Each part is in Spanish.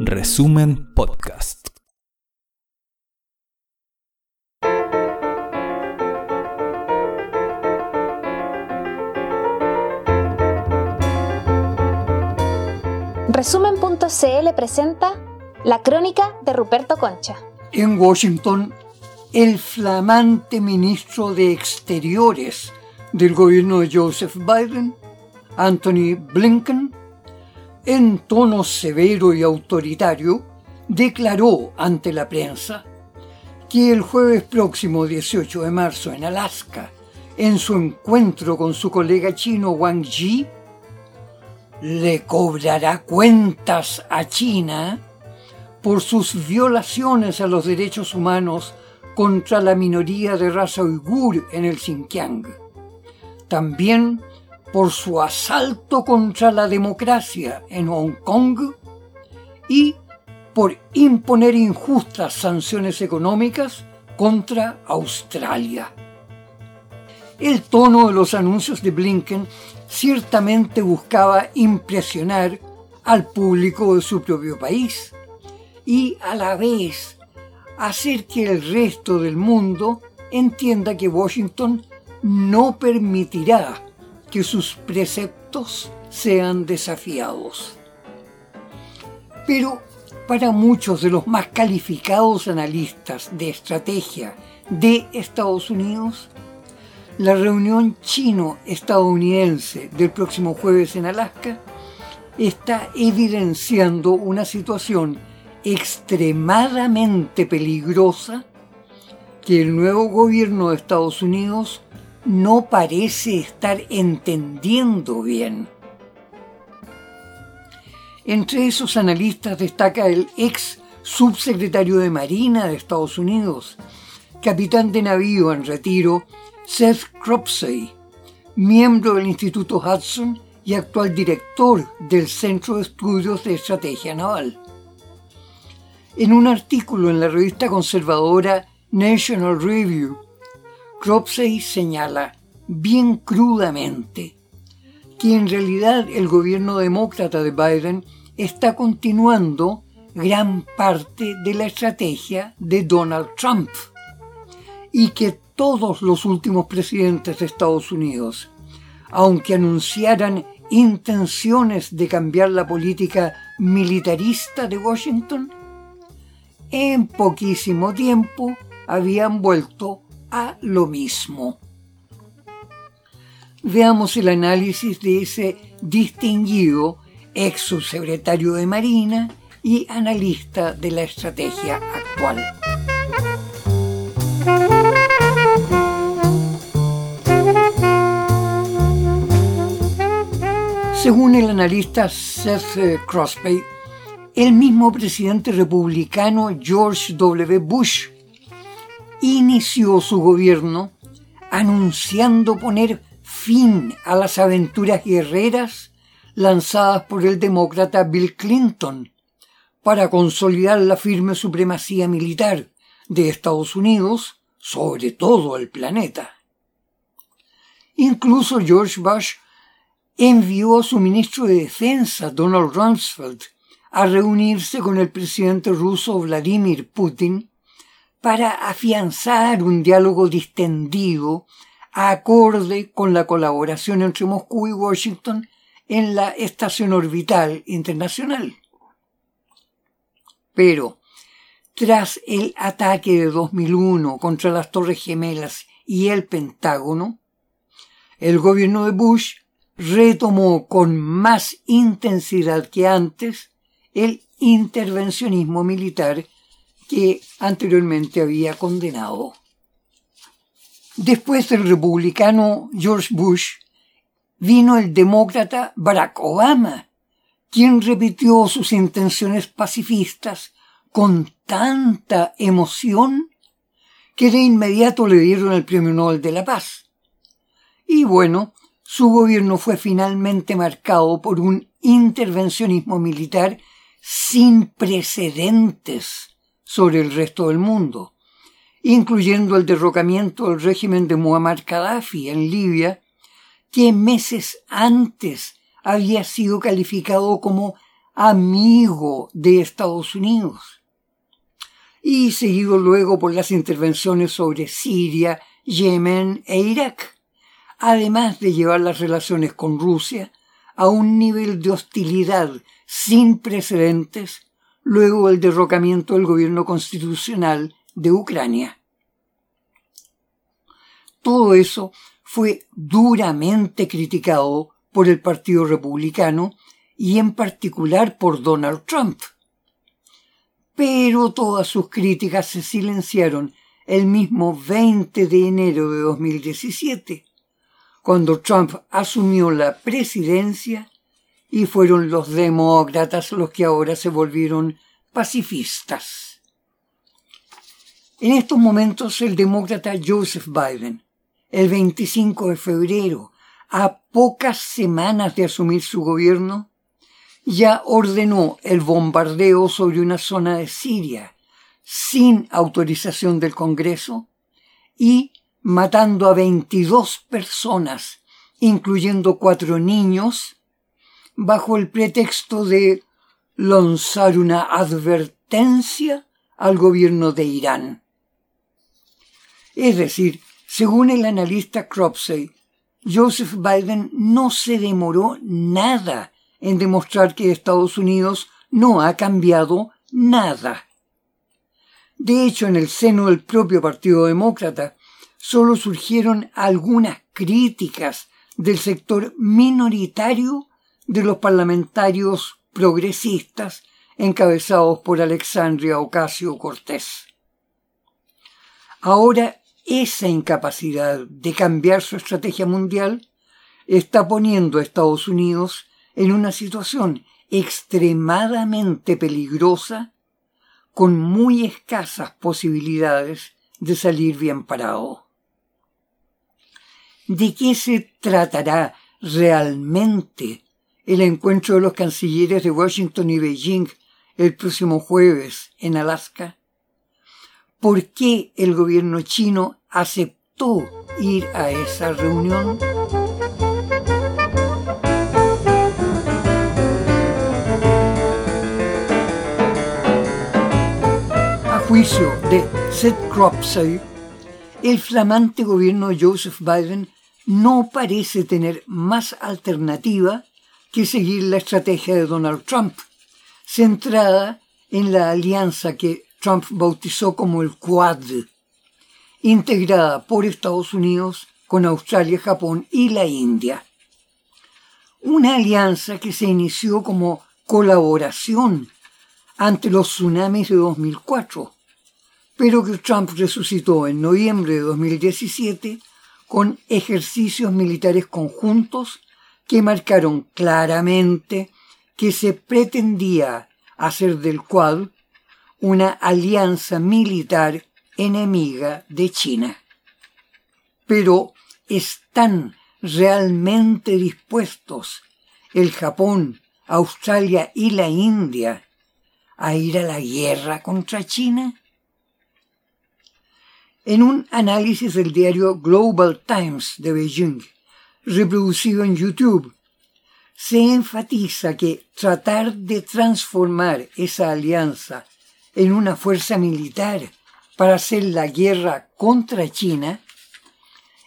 Resumen Podcast. Resumen.cl presenta la crónica de Ruperto Concha. En Washington, el flamante ministro de Exteriores del gobierno de Joseph Biden, Anthony Blinken, en tono severo y autoritario, declaró ante la prensa que el jueves próximo 18 de marzo en Alaska, en su encuentro con su colega chino Wang Yi, le cobrará cuentas a China por sus violaciones a los derechos humanos contra la minoría de raza uigur en el Xinjiang. También por su asalto contra la democracia en Hong Kong y por imponer injustas sanciones económicas contra Australia. El tono de los anuncios de Blinken ciertamente buscaba impresionar al público de su propio país y a la vez hacer que el resto del mundo entienda que Washington no permitirá que sus preceptos sean desafiados. Pero para muchos de los más calificados analistas de estrategia de Estados Unidos, la reunión chino-estadounidense del próximo jueves en Alaska está evidenciando una situación extremadamente peligrosa que el nuevo gobierno de Estados Unidos no parece estar entendiendo bien. Entre esos analistas destaca el ex subsecretario de Marina de Estados Unidos, capitán de navío en retiro, Seth Cropsey, miembro del Instituto Hudson y actual director del Centro de Estudios de Estrategia Naval. En un artículo en la revista conservadora National Review, Cropsey señala bien crudamente que en realidad el gobierno demócrata de Biden está continuando gran parte de la estrategia de Donald Trump y que todos los últimos presidentes de Estados Unidos, aunque anunciaran intenciones de cambiar la política militarista de Washington, en poquísimo tiempo habían vuelto a lo mismo. Veamos el análisis de ese distinguido ex subsecretario de Marina y analista de la estrategia actual. Según el analista Seth Crosby, el mismo presidente republicano George W. Bush inició su gobierno anunciando poner fin a las aventuras guerreras lanzadas por el demócrata Bill Clinton para consolidar la firme supremacía militar de Estados Unidos sobre todo el planeta. Incluso George Bush envió a su ministro de Defensa, Donald Rumsfeld, a reunirse con el presidente ruso Vladimir Putin para afianzar un diálogo distendido acorde con la colaboración entre Moscú y Washington en la Estación Orbital Internacional. Pero, tras el ataque de 2001 contra las Torres Gemelas y el Pentágono, el gobierno de Bush retomó con más intensidad que antes el intervencionismo militar que anteriormente había condenado. Después del republicano George Bush, vino el demócrata Barack Obama, quien repitió sus intenciones pacifistas con tanta emoción que de inmediato le dieron el Premio Nobel de la Paz. Y bueno, su gobierno fue finalmente marcado por un intervencionismo militar sin precedentes sobre el resto del mundo, incluyendo el derrocamiento del régimen de Muammar Gaddafi en Libia, que meses antes había sido calificado como amigo de Estados Unidos. Y seguido luego por las intervenciones sobre Siria, Yemen e Irak, además de llevar las relaciones con Rusia a un nivel de hostilidad sin precedentes luego del derrocamiento del gobierno constitucional de Ucrania. Todo eso fue duramente criticado por el Partido Republicano y en particular por Donald Trump. Pero todas sus críticas se silenciaron el mismo 20 de enero de 2017, cuando Trump asumió la presidencia y fueron los demócratas los que ahora se volvieron pacifistas. En estos momentos el demócrata Joseph Biden, el 25 de febrero, a pocas semanas de asumir su gobierno, ya ordenó el bombardeo sobre una zona de Siria sin autorización del Congreso y matando a 22 personas, incluyendo cuatro niños, bajo el pretexto de lanzar una advertencia al gobierno de Irán. Es decir, según el analista Cropsey, Joseph Biden no se demoró nada en demostrar que Estados Unidos no ha cambiado nada. De hecho, en el seno del propio Partido Demócrata, solo surgieron algunas críticas del sector minoritario de los parlamentarios progresistas encabezados por Alexandria Ocasio Cortés. Ahora esa incapacidad de cambiar su estrategia mundial está poniendo a Estados Unidos en una situación extremadamente peligrosa con muy escasas posibilidades de salir bien parado. ¿De qué se tratará realmente el encuentro de los cancilleres de Washington y Beijing el próximo jueves en Alaska? ¿Por qué el gobierno chino aceptó ir a esa reunión? A juicio de Seth Cropsey, el flamante gobierno de Joseph Biden no parece tener más alternativa que seguir la estrategia de Donald Trump, centrada en la alianza que Trump bautizó como el Quad, integrada por Estados Unidos con Australia, Japón y la India. Una alianza que se inició como colaboración ante los tsunamis de 2004, pero que Trump resucitó en noviembre de 2017 con ejercicios militares conjuntos que marcaron claramente que se pretendía hacer del Quad una alianza militar enemiga de China. Pero ¿están realmente dispuestos el Japón, Australia y la India a ir a la guerra contra China? En un análisis del diario Global Times de Beijing, reproducido en YouTube, se enfatiza que tratar de transformar esa alianza en una fuerza militar para hacer la guerra contra China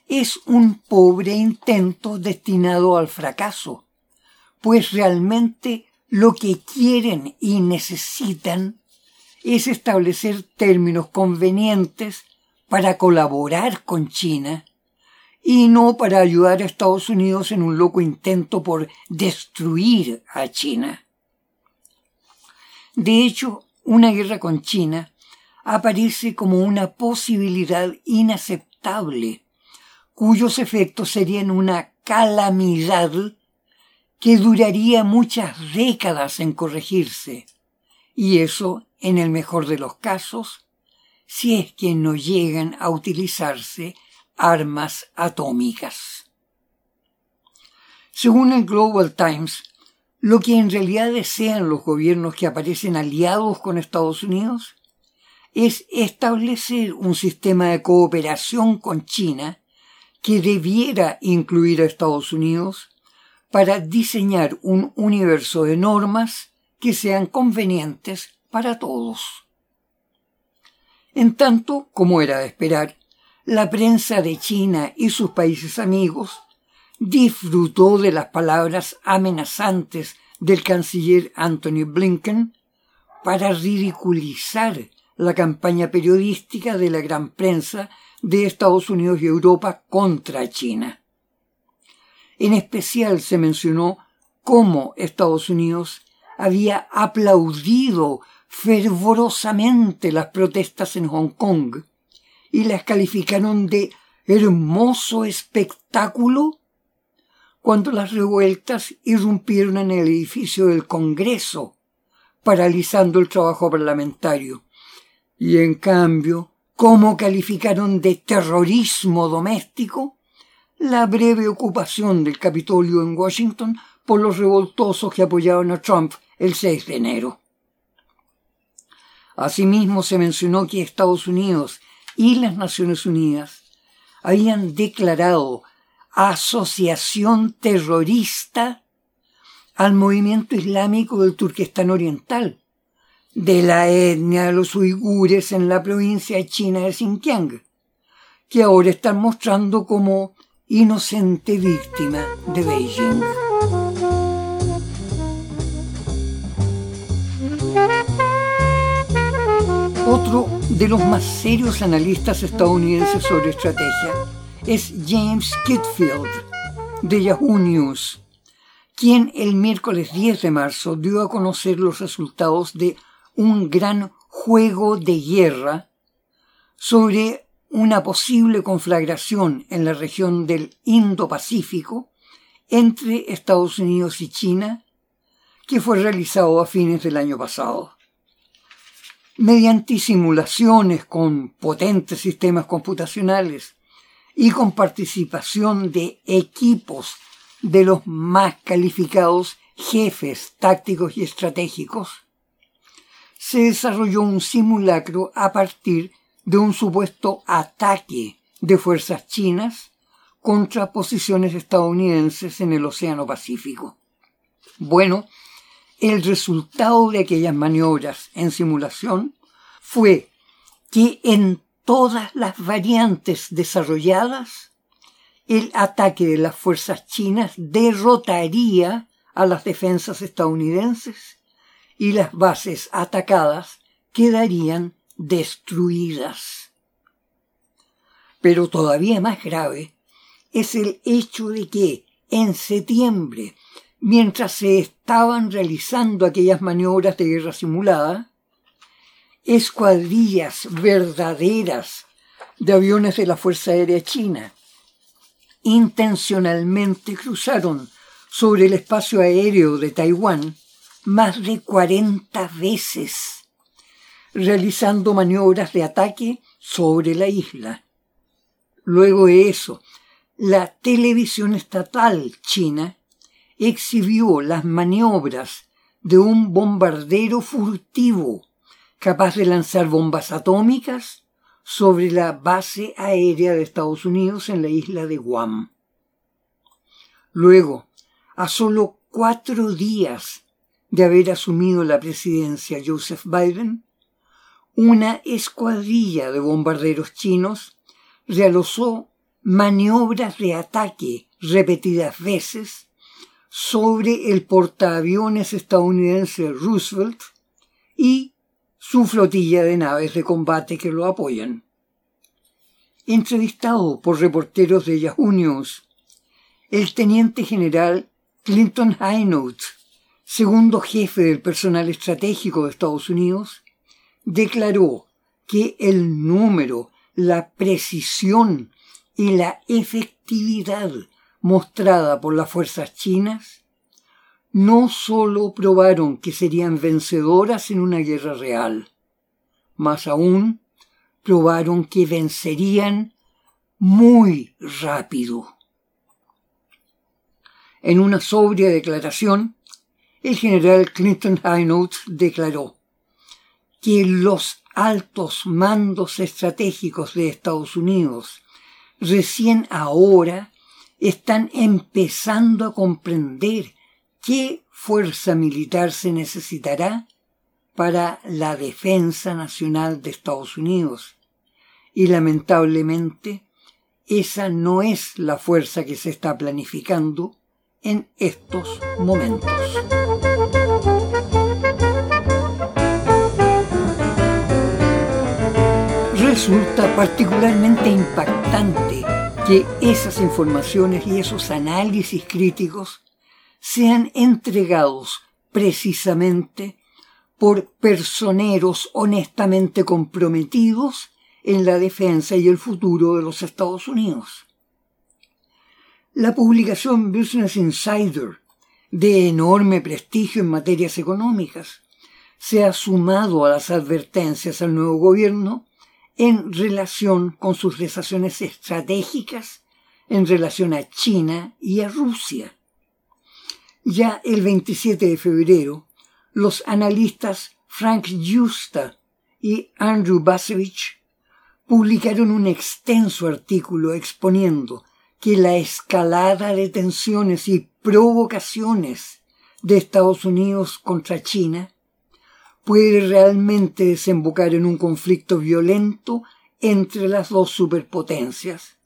es un pobre intento destinado al fracaso, pues realmente lo que quieren y necesitan es establecer términos convenientes para colaborar con China y no para ayudar a Estados Unidos en un loco intento por destruir a China. De hecho, una guerra con China aparece como una posibilidad inaceptable, cuyos efectos serían una calamidad que duraría muchas décadas en corregirse, y eso, en el mejor de los casos, si es que no llegan a utilizarse armas atómicas. Según el Global Times, lo que en realidad desean los gobiernos que aparecen aliados con Estados Unidos es establecer un sistema de cooperación con China que debiera incluir a Estados Unidos para diseñar un universo de normas que sean convenientes para todos. En tanto, como era de esperar, la prensa de China y sus países amigos disfrutó de las palabras amenazantes del canciller Anthony Blinken para ridiculizar la campaña periodística de la gran prensa de Estados Unidos y Europa contra China. En especial se mencionó cómo Estados Unidos había aplaudido fervorosamente las protestas en Hong Kong y las calificaron de hermoso espectáculo cuando las revueltas irrumpieron en el edificio del Congreso, paralizando el trabajo parlamentario. Y en cambio, ¿cómo calificaron de terrorismo doméstico la breve ocupación del Capitolio en Washington por los revoltosos que apoyaban a Trump el 6 de enero. Asimismo se mencionó que Estados Unidos y las Naciones Unidas habían declarado asociación terrorista al movimiento islámico del Turquestán Oriental, de la etnia de los uigures en la provincia china de Xinjiang, que ahora están mostrando como inocente víctima de Beijing. Otro de los más serios analistas estadounidenses sobre estrategia es James Kitfield, de Yahoo News, quien el miércoles 10 de marzo dio a conocer los resultados de un gran juego de guerra sobre una posible conflagración en la región del Indo-Pacífico entre Estados Unidos y China, que fue realizado a fines del año pasado. Mediante simulaciones con potentes sistemas computacionales y con participación de equipos de los más calificados jefes tácticos y estratégicos, se desarrolló un simulacro a partir de un supuesto ataque de fuerzas chinas contra posiciones estadounidenses en el Océano Pacífico. Bueno, el resultado de aquellas maniobras en simulación fue que en todas las variantes desarrolladas, el ataque de las fuerzas chinas derrotaría a las defensas estadounidenses y las bases atacadas quedarían destruidas. Pero todavía más grave es el hecho de que en septiembre, mientras se estaban realizando aquellas maniobras de guerra simulada, escuadrillas verdaderas de aviones de la Fuerza Aérea China intencionalmente cruzaron sobre el espacio aéreo de Taiwán más de 40 veces realizando maniobras de ataque sobre la isla. Luego de eso, la televisión estatal china exhibió las maniobras de un bombardero furtivo capaz de lanzar bombas atómicas sobre la base aérea de Estados Unidos en la isla de Guam. Luego, a solo cuatro días de haber asumido la presidencia Joseph Biden, una escuadrilla de bombarderos chinos realizó maniobras de ataque repetidas veces sobre el portaaviones estadounidense Roosevelt y su flotilla de naves de combate que lo apoyan. Entrevistado por reporteros de Yahoo News, el teniente general Clinton Haynout, segundo jefe del personal estratégico de Estados Unidos, declaró que el número, la precisión y la efectividad mostrada por las fuerzas chinas no sólo probaron que serían vencedoras en una guerra real, más aún probaron que vencerían muy rápido. En una sobria declaración, el general Clinton Haynout declaró que los altos mandos estratégicos de Estados Unidos recién ahora están empezando a comprender qué fuerza militar se necesitará para la defensa nacional de Estados Unidos. Y lamentablemente, esa no es la fuerza que se está planificando en estos momentos. Resulta particularmente impactante que esas informaciones y esos análisis críticos sean entregados precisamente por personeros honestamente comprometidos en la defensa y el futuro de los Estados Unidos. La publicación Business Insider, de enorme prestigio en materias económicas, se ha sumado a las advertencias al nuevo gobierno en relación con sus relaciones estratégicas en relación a China y a Rusia. Ya el 27 de febrero, los analistas Frank Justa y Andrew Basevich publicaron un extenso artículo exponiendo que la escalada de tensiones y provocaciones de Estados Unidos contra China puede realmente desembocar en un conflicto violento entre las dos superpotencias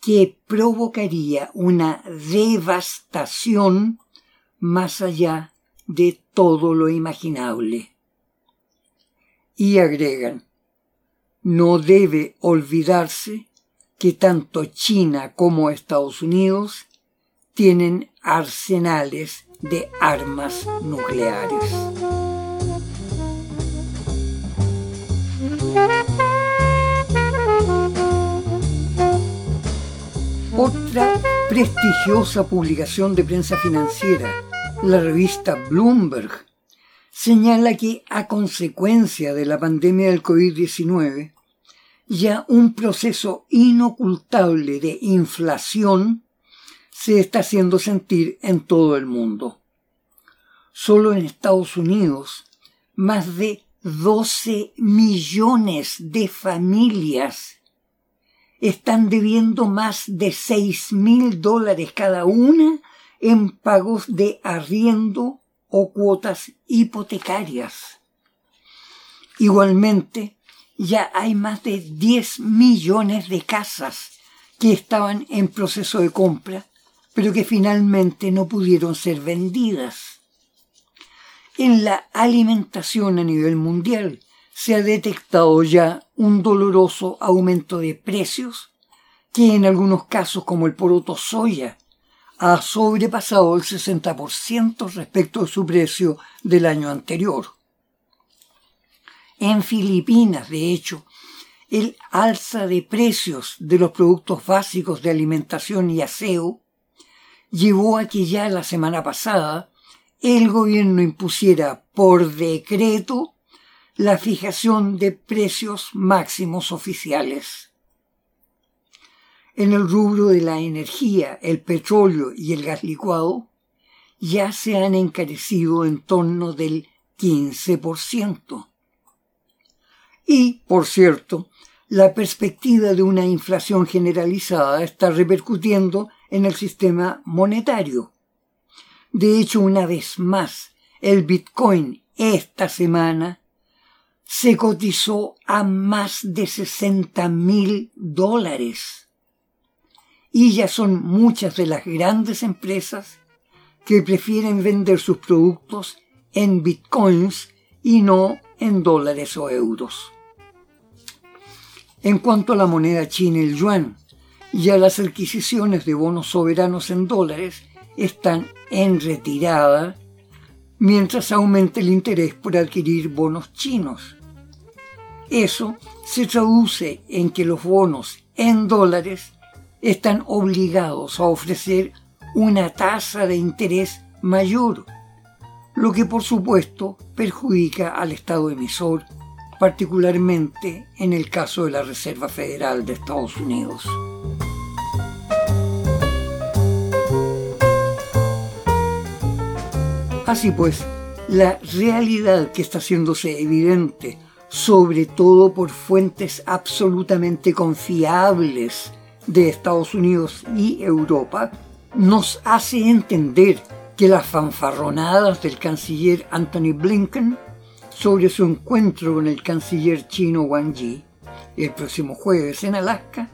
que provocaría una devastación más allá de todo lo imaginable. Y agregan, no debe olvidarse que tanto China como Estados Unidos tienen arsenales de armas nucleares. Otra prestigiosa publicación de prensa financiera, la revista Bloomberg, señala que a consecuencia de la pandemia del COVID-19, ya un proceso inocultable de inflación se está haciendo sentir en todo el mundo. Solo en Estados Unidos, más de 12 millones de familias están debiendo más de seis mil dólares cada una en pagos de arriendo o cuotas hipotecarias. Igualmente, ya hay más de 10 millones de casas que estaban en proceso de compra, pero que finalmente no pudieron ser vendidas. En la alimentación a nivel mundial, se ha detectado ya un doloroso aumento de precios que en algunos casos como el poroto soya ha sobrepasado el 60% respecto de su precio del año anterior. En Filipinas, de hecho, el alza de precios de los productos básicos de alimentación y aseo llevó a que ya la semana pasada el gobierno impusiera por decreto la fijación de precios máximos oficiales. En el rubro de la energía, el petróleo y el gas licuado ya se han encarecido en torno del 15%. Y, por cierto, la perspectiva de una inflación generalizada está repercutiendo en el sistema monetario. De hecho, una vez más, el Bitcoin esta semana se cotizó a más de 60 mil dólares. Y ya son muchas de las grandes empresas que prefieren vender sus productos en bitcoins y no en dólares o euros. En cuanto a la moneda china, el yuan, ya las adquisiciones de bonos soberanos en dólares están en retirada mientras aumente el interés por adquirir bonos chinos. Eso se traduce en que los bonos en dólares están obligados a ofrecer una tasa de interés mayor, lo que por supuesto perjudica al Estado emisor, particularmente en el caso de la Reserva Federal de Estados Unidos. Así pues, la realidad que está haciéndose evidente, sobre todo por fuentes absolutamente confiables de Estados Unidos y Europa, nos hace entender que las fanfarronadas del canciller Anthony Blinken sobre su encuentro con el canciller chino Wang Yi el próximo jueves en Alaska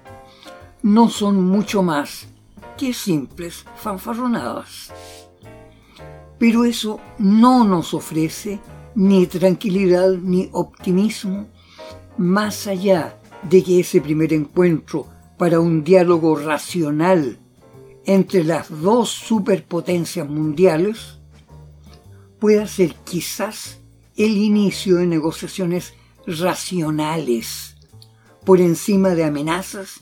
no son mucho más que simples fanfarronadas. Pero eso no nos ofrece ni tranquilidad ni optimismo más allá de que ese primer encuentro para un diálogo racional entre las dos superpotencias mundiales pueda ser quizás el inicio de negociaciones racionales por encima de amenazas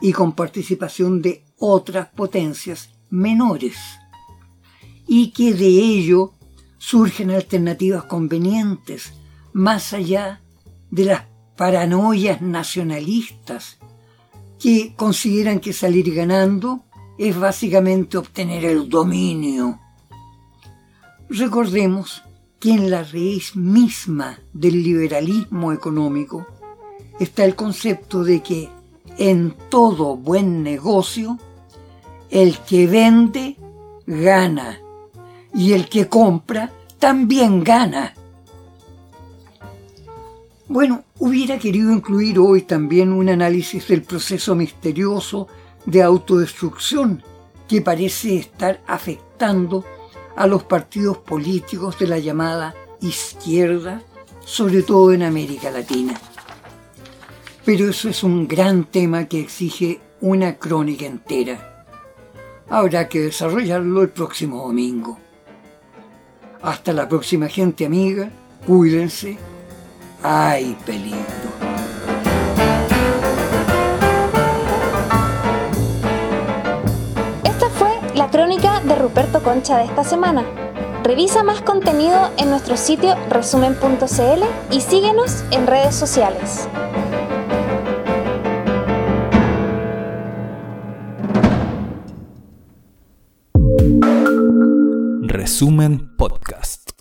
y con participación de otras potencias menores y que de ello surgen alternativas convenientes más allá de las paranoias nacionalistas que consideran que salir ganando es básicamente obtener el dominio. Recordemos que en la raíz misma del liberalismo económico está el concepto de que en todo buen negocio, el que vende gana y el que compra también gana. Bueno, hubiera querido incluir hoy también un análisis del proceso misterioso de autodestrucción que parece estar afectando a los partidos políticos de la llamada izquierda, sobre todo en América Latina. Pero eso es un gran tema que exige una crónica entera. Habrá que desarrollarlo el próximo domingo. Hasta la próxima gente amiga, cuídense, hay peligro. Esta fue la crónica de Ruperto Concha de esta semana. Revisa más contenido en nuestro sitio resumen.cl y síguenos en redes sociales. Resumen Podcast.